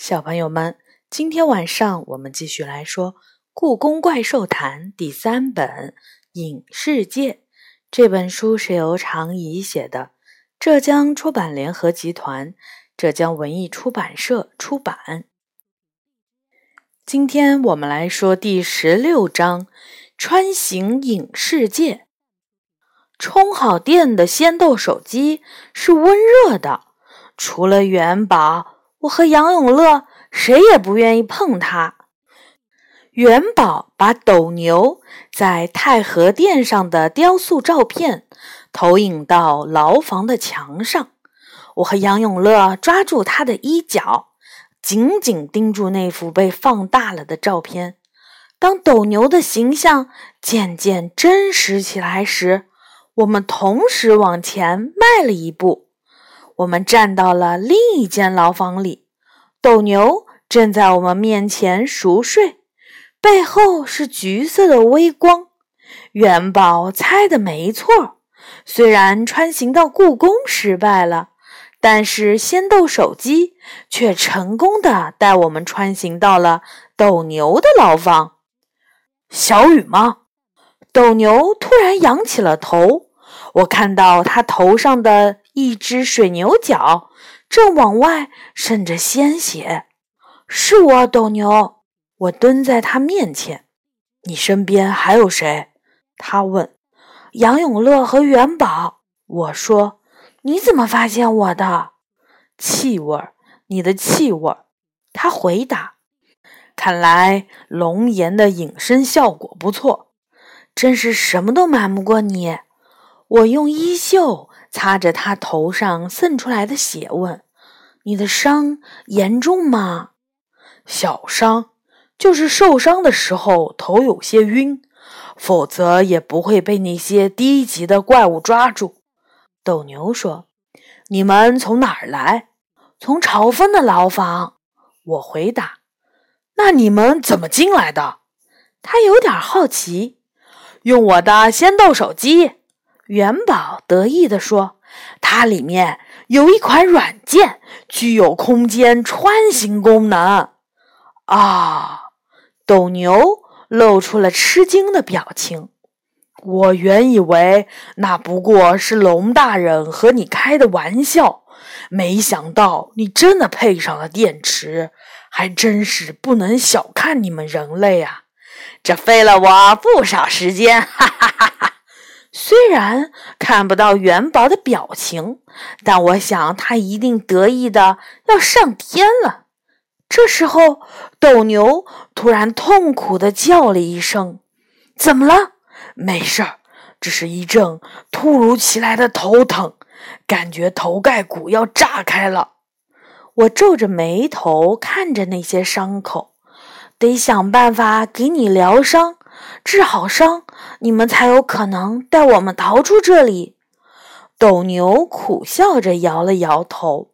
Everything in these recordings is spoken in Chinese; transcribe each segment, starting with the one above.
小朋友们，今天晚上我们继续来说《故宫怪兽谈》第三本《影世界》。这本书是由常怡写的，浙江出版联合集团、浙江文艺出版社出版。今天我们来说第十六章《穿行影世界》。充好电的仙豆手机是温热的，除了元宝。我和杨永乐谁也不愿意碰它。元宝把斗牛在太和殿上的雕塑照片投影到牢房的墙上，我和杨永乐抓住他的衣角，紧紧盯住那幅被放大了的照片。当斗牛的形象渐渐真实起来时，我们同时往前迈了一步。我们站到了另一间牢房里，斗牛正在我们面前熟睡，背后是橘色的微光。元宝猜的没错，虽然穿行到故宫失败了，但是仙豆手机却成功的带我们穿行到了斗牛的牢房。小雨吗？斗牛突然仰起了头，我看到他头上的。一只水牛角正往外渗着鲜血，是我斗牛。我蹲在他面前。你身边还有谁？他问。杨永乐和元宝。我说。你怎么发现我的气味？你的气味？他回答。看来龙岩的隐身效果不错，真是什么都瞒不过你。我用衣袖。擦着他头上渗出来的血，问：“你的伤严重吗？”“小伤，就是受伤的时候头有些晕，否则也不会被那些低级的怪物抓住。”斗牛说：“你们从哪儿来？”“从朝风的牢房。”我回答。“那你们怎么进来的？”他有点好奇。“用我的仙豆手机。”元宝得意地说：“它里面有一款软件，具有空间穿行功能。”啊！斗牛露出了吃惊的表情。我原以为那不过是龙大人和你开的玩笑，没想到你真的配上了电池，还真是不能小看你们人类啊！这费了我不少时间，哈哈哈哈。虽然看不到元宝的表情，但我想他一定得意的要上天了。这时候，斗牛突然痛苦的叫了一声：“怎么了？”“没事儿，只是一阵突如其来的头疼，感觉头盖骨要炸开了。”我皱着眉头看着那些伤口，得想办法给你疗伤。治好伤，你们才有可能带我们逃出这里。斗牛苦笑着摇了摇头。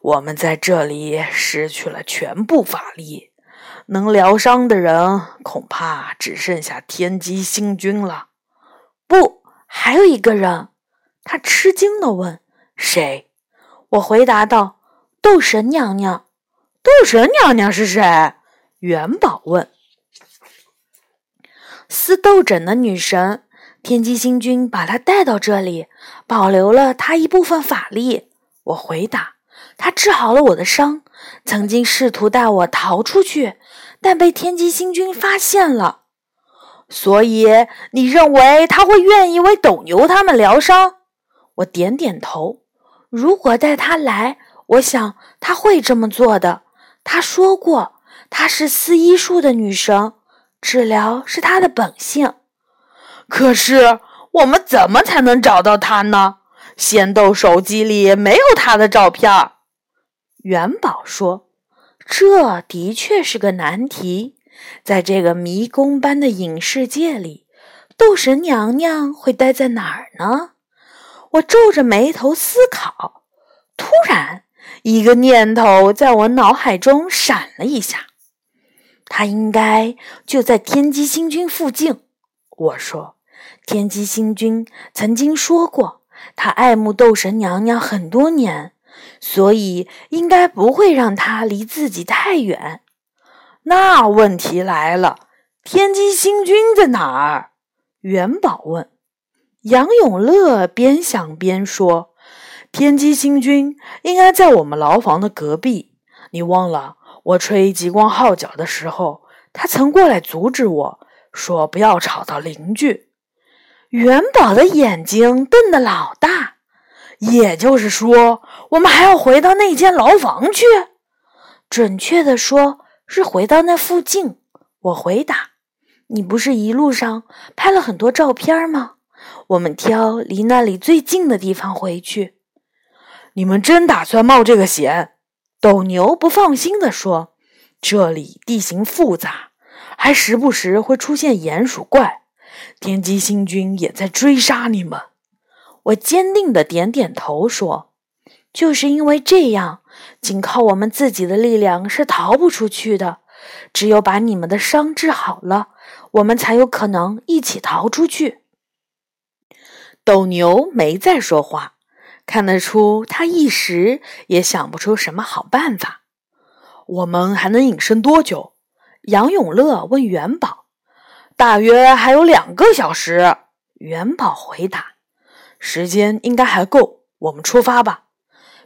我们在这里失去了全部法力，能疗伤的人恐怕只剩下天机星君了。不，还有一个人。他吃惊地问：“谁？”我回答道：“斗神娘娘。”斗神娘娘是谁？元宝问。撕斗枕的女神天机星君把她带到这里，保留了她一部分法力。我回答：“她治好了我的伤，曾经试图带我逃出去，但被天机星君发现了。所以你认为他会愿意为斗牛他们疗伤？”我点点头。如果带他来，我想他会这么做的。他说过，她是撕医术的女神。治疗是他的本性，可是我们怎么才能找到他呢？仙豆手机里没有他的照片。元宝说：“这的确是个难题，在这个迷宫般的影世界里，斗神娘娘会待在哪儿呢？”我皱着眉头思考，突然，一个念头在我脑海中闪了一下。他应该就在天机星君附近。我说，天机星君曾经说过，他爱慕斗神娘娘很多年，所以应该不会让他离自己太远。那问题来了，天机星君在哪儿？元宝问。杨永乐边想边说：“天机星君应该在我们牢房的隔壁。你忘了，我吹极光号角的时候，他曾过来阻止我，说不要吵到邻居。”元宝的眼睛瞪得老大。也就是说，我们还要回到那间牢房去？准确的说，是回到那附近。我回答：“你不是一路上拍了很多照片吗？我们挑离那里最近的地方回去。”你们真打算冒这个险？斗牛不放心地说：“这里地形复杂，还时不时会出现鼹鼠怪，天机星君也在追杀你们。”我坚定的点点头，说：“就是因为这样，仅靠我们自己的力量是逃不出去的。只有把你们的伤治好了，我们才有可能一起逃出去。”斗牛没再说话，看得出他一时也想不出什么好办法。我们还能隐身多久？杨永乐问元宝。大约还有两个小时。元宝回答。时间应该还够，我们出发吧。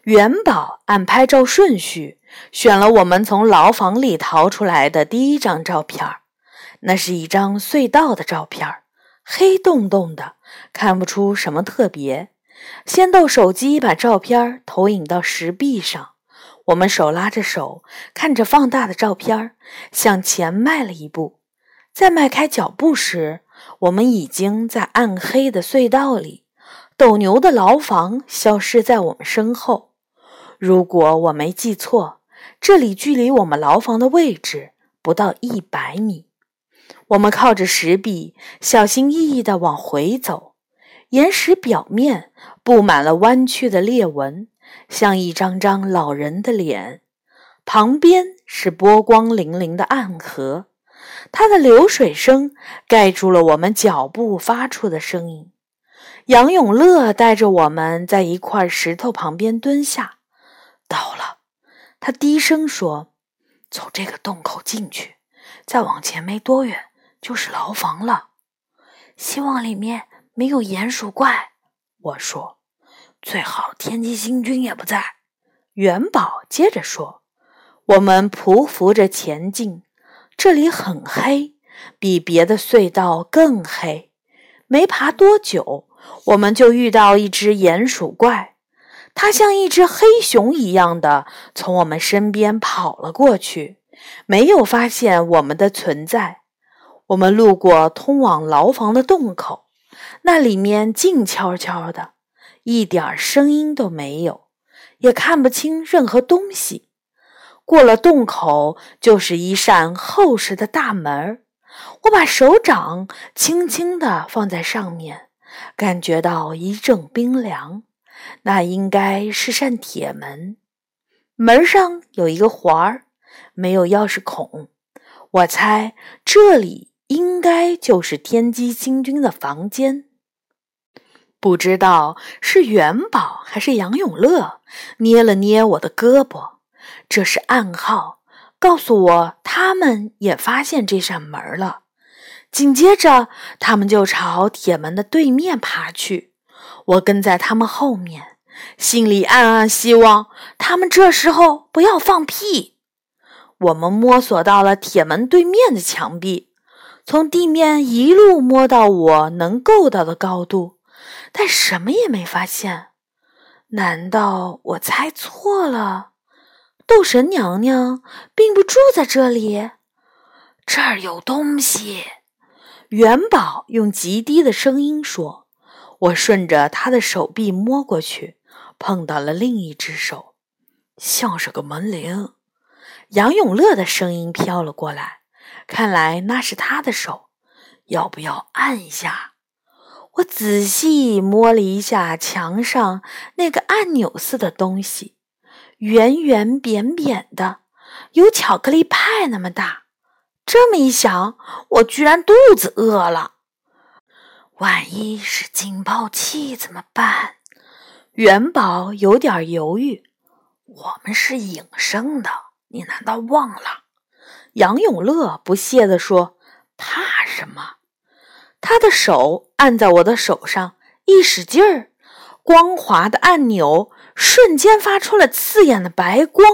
元宝按拍照顺序选了我们从牢房里逃出来的第一张照片，那是一张隧道的照片，黑洞洞的，看不出什么特别。先逗手机把照片投影到石壁上，我们手拉着手，看着放大的照片，向前迈了一步。在迈开脚步时，我们已经在暗黑的隧道里。斗牛的牢房消失在我们身后。如果我没记错，这里距离我们牢房的位置不到一百米。我们靠着石壁，小心翼翼地往回走。岩石表面布满了弯曲的裂纹，像一张张老人的脸。旁边是波光粼粼的暗河，它的流水声盖住了我们脚步发出的声音。杨永乐带着我们在一块石头旁边蹲下。到了，他低声说：“从这个洞口进去，再往前没多远就是牢房了。希望里面没有鼹鼠怪。”我说：“最好天机星君也不在。”元宝接着说：“我们匍匐着前进，这里很黑，比别的隧道更黑。没爬多久。”我们就遇到一只鼹鼠怪，它像一只黑熊一样的从我们身边跑了过去，没有发现我们的存在。我们路过通往牢房的洞口，那里面静悄悄的，一点声音都没有，也看不清任何东西。过了洞口，就是一扇厚实的大门我把手掌轻轻地放在上面。感觉到一阵冰凉，那应该是扇铁门。门上有一个环儿，没有钥匙孔。我猜这里应该就是天机星君的房间。不知道是元宝还是杨永乐捏了捏我的胳膊，这是暗号，告诉我他们也发现这扇门了。紧接着，他们就朝铁门的对面爬去。我跟在他们后面，心里暗暗希望他们这时候不要放屁。我们摸索到了铁门对面的墙壁，从地面一路摸到我能够到的高度，但什么也没发现。难道我猜错了？斗神娘娘并不住在这里？这儿有东西。元宝用极低的声音说：“我顺着他的手臂摸过去，碰到了另一只手，像是个门铃。”杨永乐的声音飘了过来，看来那是他的手。要不要按一下？我仔细摸了一下墙上那个按钮似的东西，圆圆扁扁的，有巧克力派那么大。这么一想，我居然肚子饿了。万一是警报器怎么办？元宝有点犹豫。我们是隐生的，你难道忘了？杨永乐不屑地说：“怕什么？”他的手按在我的手上，一使劲儿，光滑的按钮瞬间发出了刺眼的白光。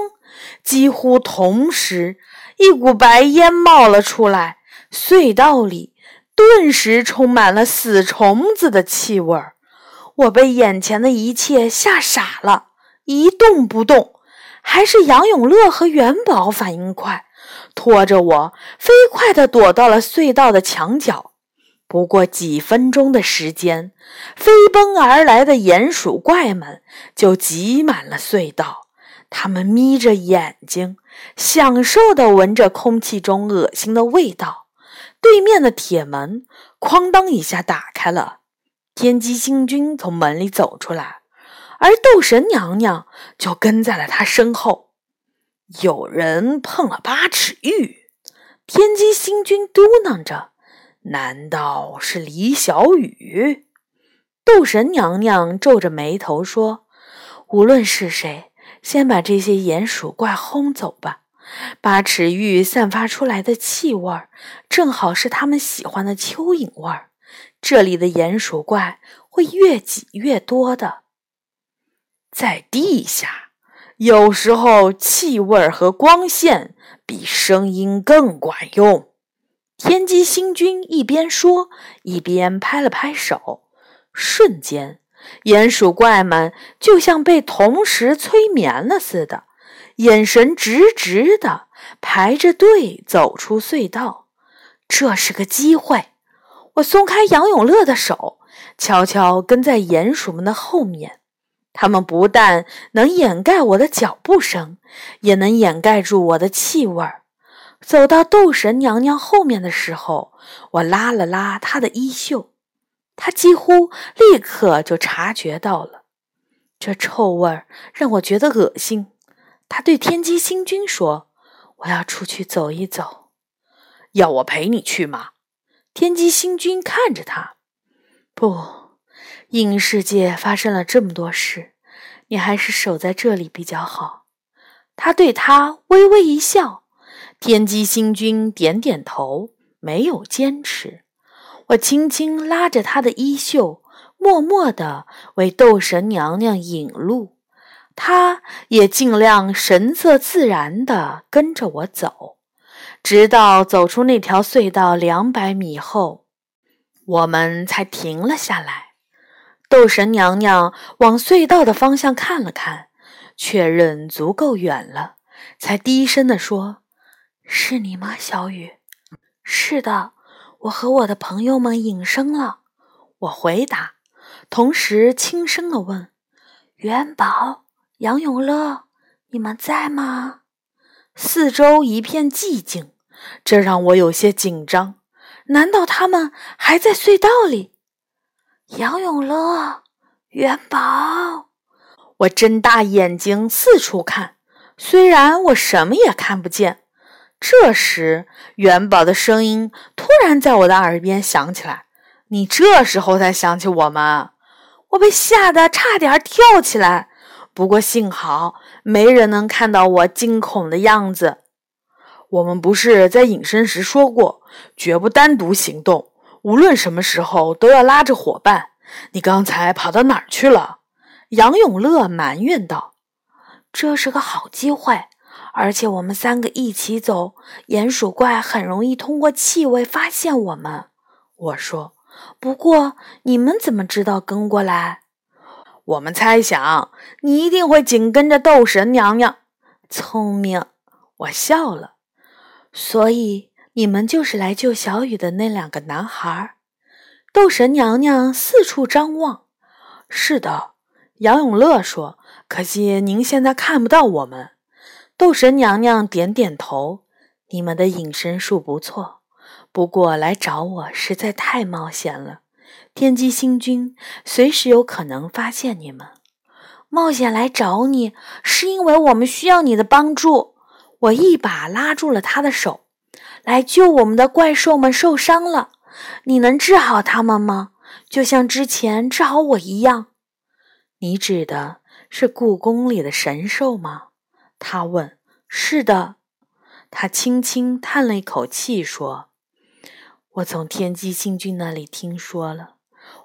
几乎同时，一股白烟冒了出来，隧道里顿时充满了死虫子的气味儿。我被眼前的一切吓傻了，一动不动。还是杨永乐和元宝反应快，拖着我飞快地躲到了隧道的墙角。不过几分钟的时间，飞奔而来的鼹鼠怪们就挤满了隧道。他们眯着眼睛，享受地闻着空气中恶心的味道。对面的铁门哐当一下打开了，天机星君从门里走出来。而斗神娘娘就跟在了他身后。有人碰了八尺玉，天机星君嘟囔着：“难道是李小雨？”斗神娘娘皱着眉头说：“无论是谁，先把这些鼹鼠怪轰走吧。八尺玉散发出来的气味，正好是他们喜欢的蚯蚓味儿。这里的鼹鼠怪会越挤越多的。”在地下，有时候气味和光线比声音更管用。天机星君一边说，一边拍了拍手，瞬间，鼹鼠怪们就像被同时催眠了似的，眼神直直的排着队走出隧道。这是个机会，我松开杨永乐的手，悄悄跟在鼹鼠们的后面。他们不但能掩盖我的脚步声，也能掩盖住我的气味儿。走到斗神娘娘后面的时候，我拉了拉她的衣袖，她几乎立刻就察觉到了这臭味儿，让我觉得恶心。她对天机星君说：“我要出去走一走，要我陪你去吗？”天机星君看着他，不。影世界发生了这么多事，你还是守在这里比较好。他对他微微一笑。天机星君点点头，没有坚持。我轻轻拉着他的衣袖，默默地为斗神娘娘引路。他也尽量神色自然地跟着我走，直到走出那条隧道两百米后，我们才停了下来。斗神娘娘往隧道的方向看了看，确认足够远了，才低声地说：“是你吗，小雨？”“是的，我和我的朋友们隐身了。”我回答，同时轻声地问：“元宝、杨永乐，你们在吗？”四周一片寂静，这让我有些紧张。难道他们还在隧道里？杨永乐，元宝，我睁大眼睛四处看，虽然我什么也看不见。这时，元宝的声音突然在我的耳边响起来：“你这时候才想起我们？”我被吓得差点跳起来，不过幸好没人能看到我惊恐的样子。我们不是在隐身时说过，绝不单独行动。无论什么时候都要拉着伙伴。你刚才跑到哪儿去了？杨永乐埋怨道：“这是个好机会，而且我们三个一起走，鼹鼠怪很容易通过气味发现我们。”我说：“不过你们怎么知道跟过来？”我们猜想你一定会紧跟着斗神娘娘。聪明，我笑了。所以。你们就是来救小雨的那两个男孩。斗神娘娘四处张望。是的，杨永乐说。可惜您现在看不到我们。斗神娘娘点点头。你们的隐身术不错，不过来找我实在太冒险了。天机星君随时有可能发现你们。冒险来找你，是因为我们需要你的帮助。我一把拉住了他的手。来救我们的怪兽们受伤了，你能治好他们吗？就像之前治好我一样。你指的是故宫里的神兽吗？他问。“是的。”他轻轻叹了一口气说：“我从天机星君那里听说了，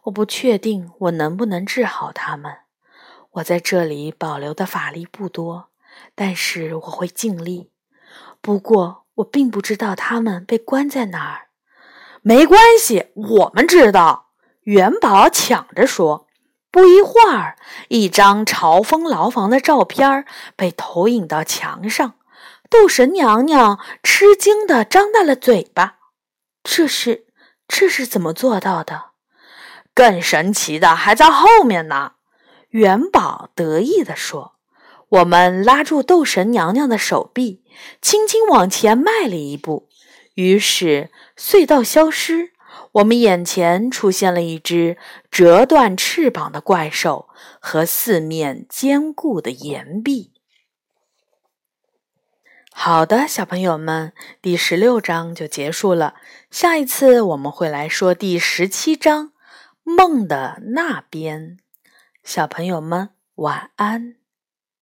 我不确定我能不能治好他们。我在这里保留的法力不多，但是我会尽力。不过我并不知道他们被关在哪儿。”没关系，我们知道。元宝抢着说。不一会儿，一张朝风牢房的照片被投影到墙上。斗神娘娘吃惊地张大了嘴巴：“这是，这是怎么做到的？更神奇的还在后面呢！”元宝得意地说：“我们拉住斗神娘娘的手臂，轻轻往前迈了一步。”于是隧道消失，我们眼前出现了一只折断翅膀的怪兽和四面坚固的岩壁。好的，小朋友们，第十六章就结束了。下一次我们会来说第十七章《梦的那边》。小朋友们，晚安。